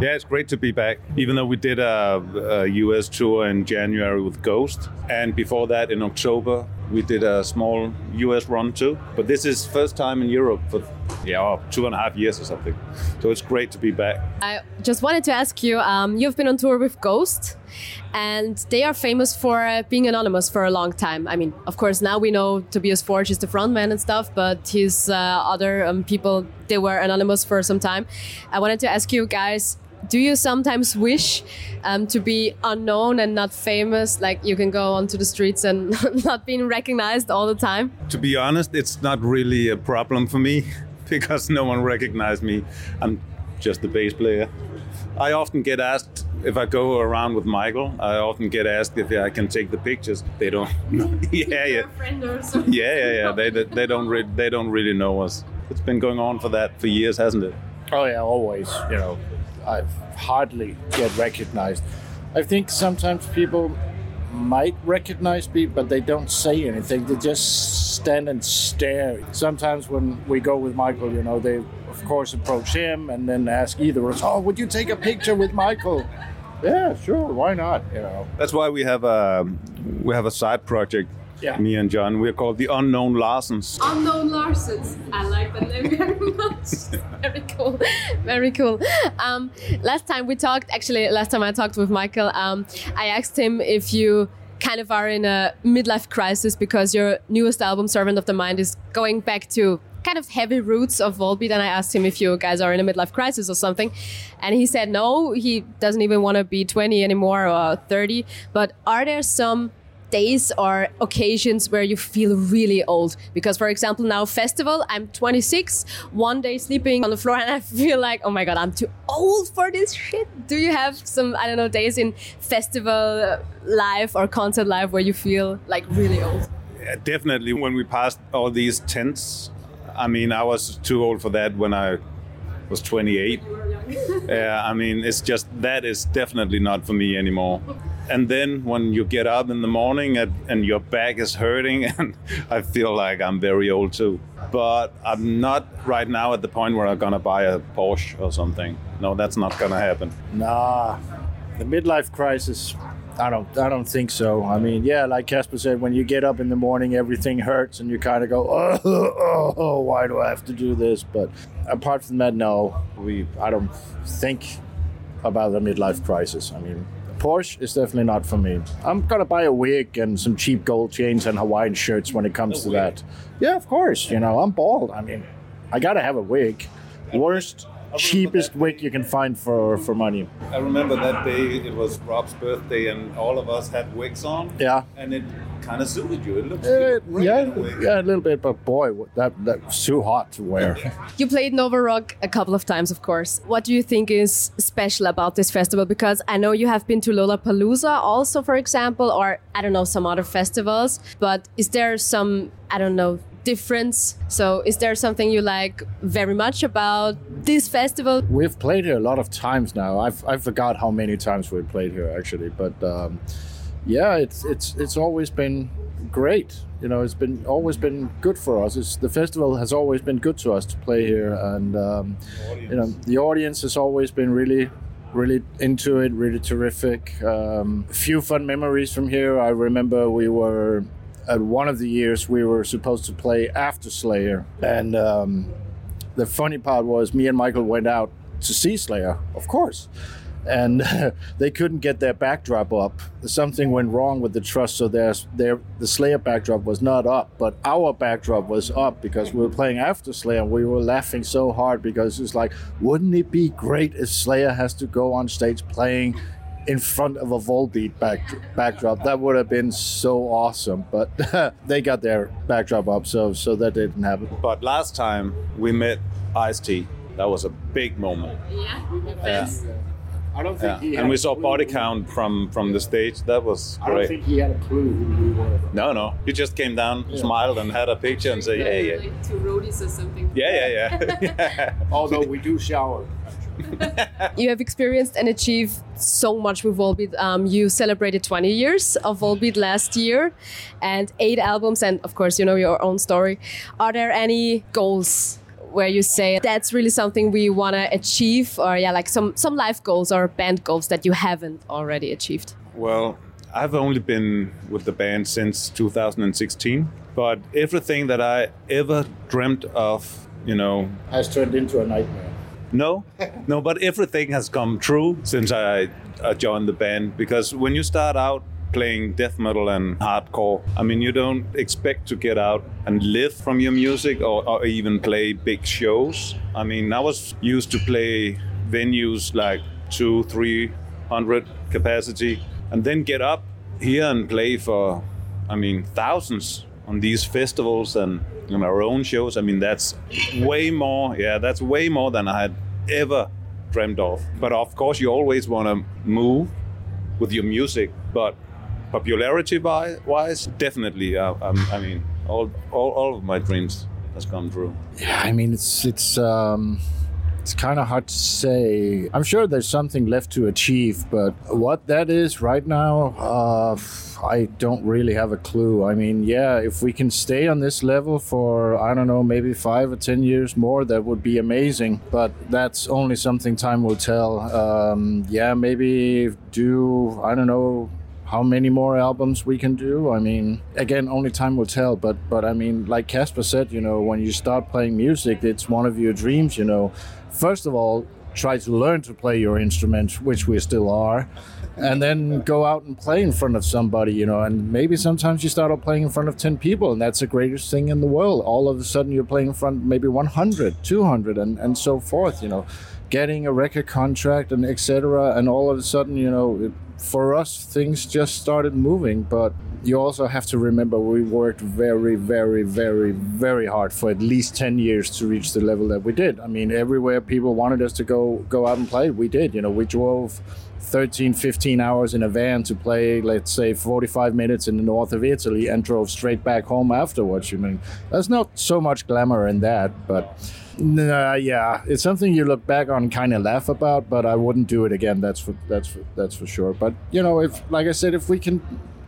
Yeah, it's great to be back. Even though we did a, a US tour in January with Ghost, and before that in October we did a small US run too. But this is first time in Europe for yeah two and a half years or something. So it's great to be back. I just wanted to ask you. Um, you've been on tour with Ghost, and they are famous for uh, being anonymous for a long time. I mean, of course, now we know Tobias Forge is the frontman and stuff, but his uh, other um, people they were anonymous for some time. I wanted to ask you guys do you sometimes wish um, to be unknown and not famous? Like you can go onto the streets and not being recognized all the time? To be honest it's not really a problem for me because no one recognizes me. I'm just the bass player. I often get asked if i go around with michael. I often get asked if i can take the pictures. They don't yeah yeah. yeah yeah yeah. They, they don't re- they don't really know us. It's been going on for that for years hasn't it? Oh yeah always you know I hardly get recognized. I think sometimes people might recognize me, but they don't say anything. They just stand and stare. Sometimes when we go with Michael, you know, they of course approach him and then ask either of us, "Oh, would you take a picture with Michael?" Yeah, sure. Why not? You know. That's why we have a we have a side project yeah. Me and Jon. We're called the Unknown Larsens. Unknown Larsens. I like the name very much. very cool. Very cool. Um, last time we talked, actually, last time I talked with Michael, um, I asked him if you kind of are in a midlife crisis because your newest album, Servant of the Mind, is going back to kind of heavy roots of Volbeat. And I asked him if you guys are in a midlife crisis or something. And he said no, he doesn't even want to be 20 anymore or 30. But are there some days or occasions where you feel really old. Because for example now festival i'm 26 one day sleeping on the floor and i feel like oh my god i'm too old for this shit. Do you have some i don't know days in festival life or concert life where you feel like really old? Yeah, definitely. When we passed all these tents i mean i was too old for that when i was 28 yeah i mean it's just that is definitely not for me anymore and then when you get up in the morning and, and, your back is hurting and i feel like i'm very old too but i'm not right now at the point where i'm gonna buy a porsche or something no that's not gonna happen nah the midlife crisis I don't. I don't think so. I mean, yeah, like Kaspar said, when you get up in the morning, everything hurts, and you kind of go, oh, oh, oh, why do I have to do this? But apart from that, no, we. I don't think about the midlife crisis. I mean, Porsche is definitely not for me. I'm gonna buy a wig and some cheap gold chains and Hawaiian shirts when it comes a to wig. that. Yeah, of course. You know, I'm bald. I mean, I gotta have a wig. Worst cheapest wig you can find for for money. I remember that day. It was Rob's birthday, and all of us had wigs on. Yeah, and it kind of suited you. It looked uh, yeah, yeah, a little bit. But boy, that that was too hot to wear. you played Nova Rock a couple of times, of course. What do you think is special about this festival? Because I know you have been to Lollapalooza also, for example, or I don't know some other festivals. But is there some I don't know difference. So, is there something you like very much about this festival? We've played here a lot of times now. I've, I forgot how many times we've played here actually, but um, yeah, it's it's it's always been great. You know, it's been always been good for us. It's, the festival has always been good to us to play here, and um, you know, the audience has always been really really into it, really terrific. Um, few fun memories from here. I remember we were at one of the years we were supposed to play after Slayer, and um, the funny part was me and Michael went out to see Slayer, of course, and they couldn't get their backdrop up. Something went wrong with the truss, so their, their the Slayer backdrop was not up, but our backdrop was up because we were playing after Slayer. We were laughing so hard because it's like, wouldn't it be great if Slayer has to go on stage playing in front of a Volbeat back, backdrop. That would have been so awesome, but they got their backdrop up, so so that didn't happen. But last time we met Ice T, that was a big moment. Yeah. yeah. I don't think yeah. and we saw body count from from the stage. That was great. I don't think he had a clue who we were. No, no. He just came down, yeah. smiled, and had a picture and said, "Yeah, yeah." Like two roadies or something. Yeah, yeah, yeah. yeah. Although we do shower you have experienced and achieved so much with Volbeat. Um, you celebrated 20 years of Volbeat last year and eight albums, and of course, you know your own story. Are there any goals where you say that's really something we want to achieve, or yeah, like some some life goals or band goals that you haven't already achieved? Well, I've only been with the band since 2016, but everything that I ever dreamt of, you know, Has turned into a nightmare. No, no, but everything has come true since I, I joined the band. Because when you start out playing death metal and hardcore, I mean, you don't expect to get out and live from your music or, or even play big shows. I mean, I was used to play venues like two, three hundred capacity, and then get up here and play for, I mean, thousands on these festivals and on our own shows. I mean, that's way more. Yeah, that's way more than I had ever dreamed of. But of course, you always want to move with your music. But popularity wi- wise, definitely. Uh, um, I mean, all, all all of my dreams has come true. Yeah, I mean it's it's um, it's kind of hard to say. I'm sure there's something left to achieve, but what that is right now, uh, I don't really have a clue. I mean, yeah, if we can stay on this level for I don't know, maybe five or ten years more, that would be amazing. But that's only something time will tell. Um, yeah, maybe do I don't know how many more albums we can do? I mean again only time will tell but but i mean like kaspar said you know when you start playing music it's one of your dreams you know. First of all try to learn to play your instrument which we still are and then go out and play in front of somebody you know and maybe sometimes you start out playing in front of 10 people and that's the greatest thing in the world. All of a sudden you're playing in front maybe 100 200 and, and so forth you know getting a record contract and etc and all of a sudden you know it, for us things just started moving but you also have to remember we worked very very very very hard for at least 10 years to reach the level that we did. I mean everywhere people wanted us to go go out and play we did you know we drove 13 15 hours in a van to play let's say 45 minutes in the north of italy and drove straight back home afterwards you mean there's not so much glamour in that but Nah, yeah, it's something you look back on, kind of laugh about, but I wouldn't do it again. That's for that's for, that's for sure. But you know, if like I said, if we can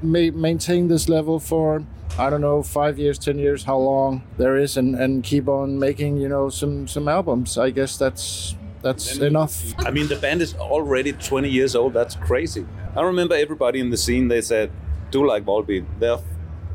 ma- maintain this level for I don't know five years, ten years, how long there is, and and keep on making you know some some albums, I guess that's that's enough. I mean, the band is already 20 years old. That's crazy. I remember everybody in the scene. They said, "Do like Volbeat. There,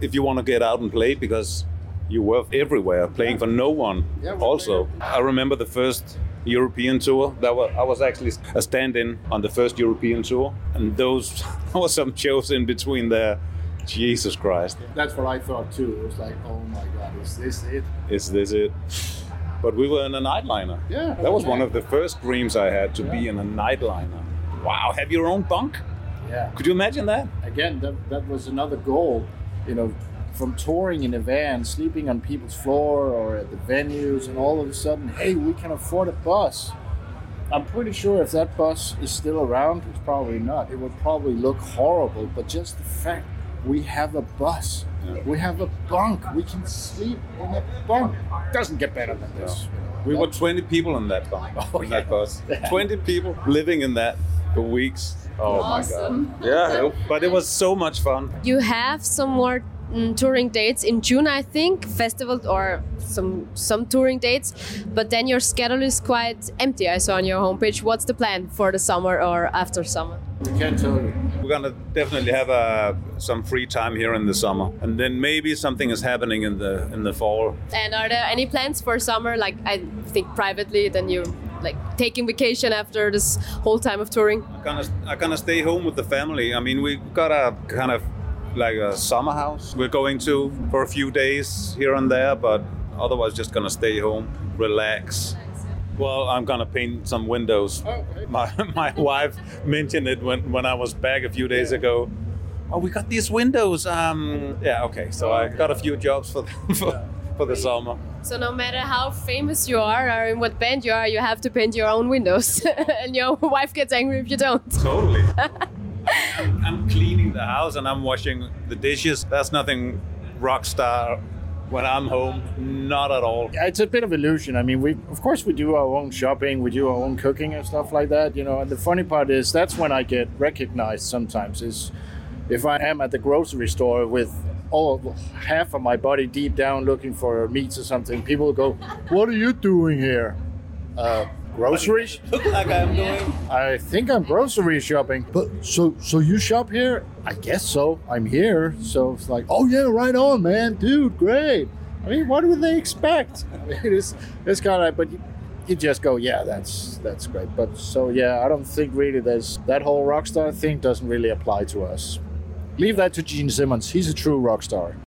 if you want to get out and play, because you were everywhere playing for no one." Yeah, also, I remember the first European tour. That was I was actually a stand-in on the first European tour, and those were some shows in between there. Jesus Christ, That's what I thought too. It was like, oh my god, is this it? is this it? But we were in a nightliner. Yeah. That was one of the first dreams I had to be in a nightliner. Wow, have your own bunk? Yeah. Could you imagine that? again, that, that was another goal, you know, from touring in a van, sleeping on people's floor or at the venues, and all of a sudden, hey, we can afford a bus. I'm pretty sure if that bus is still around, it's probably not. It would probably look horrible, but just the fact we have a bus, we have a bunk, we can sleep in a bunk. Doesn't get better than this. you know. We were 20 people in that bunk, Oh, in that yeah. bus. Yeah. 20 people living in that for weeks. Oh Awesome. my god. Yeah, but it was so much fun. You have some more mm, touring dates in June, I think, festival or some some touring dates. But then your schedule is quite empty. I saw on your homepage. What's the plan for the summer or after summer? We can't tell you. We're gonna definitely have uh, some free time here in the summer, and then maybe something is happening in the in the fall. And are there any plans for summer? Like I think privately, then you like taking vacation after this whole time of touring. I kind gonna I'm gonna stay home with the family. I mean, we got a kind of like a summer house we're going to for a few days here and there, but otherwise just gonna stay home, relax. Well, I'm gonna paint some windows. Okay. My my wife mentioned it when when I was back a few days ago. Oh, we got these windows. Um, yeah, okay. So I got a few jobs for for, for the summer. So no matter how famous you are or in what band you are, you have to paint your own windows, and your wife gets angry if you don't. Totally. The house and I'm washing the dishes. That's nothing rock star when I'm home. Not at all. It's a bit of illusion. I mean, we of course we do our own shopping, we do our own cooking and stuff like that, you know. And the funny part is that's when I get recognized sometimes is if I am at the grocery store with all half of my body deep down looking for meats or something, people go, "What are you doing here?" Uh, groceries. Look like I'm doing. I think I'm grocery shopping. But so so you shop here? I guess so. I'm here. So it's like, oh yeah, right on, man, dude, great. I mean, what do they expect? I mean, it's it's kind of, but you, you just go, yeah, that's that's great. But so yeah, I don't think really there's that whole rock star thing doesn't really apply to us. Leave that to Gene Simmons. He's a true rock star.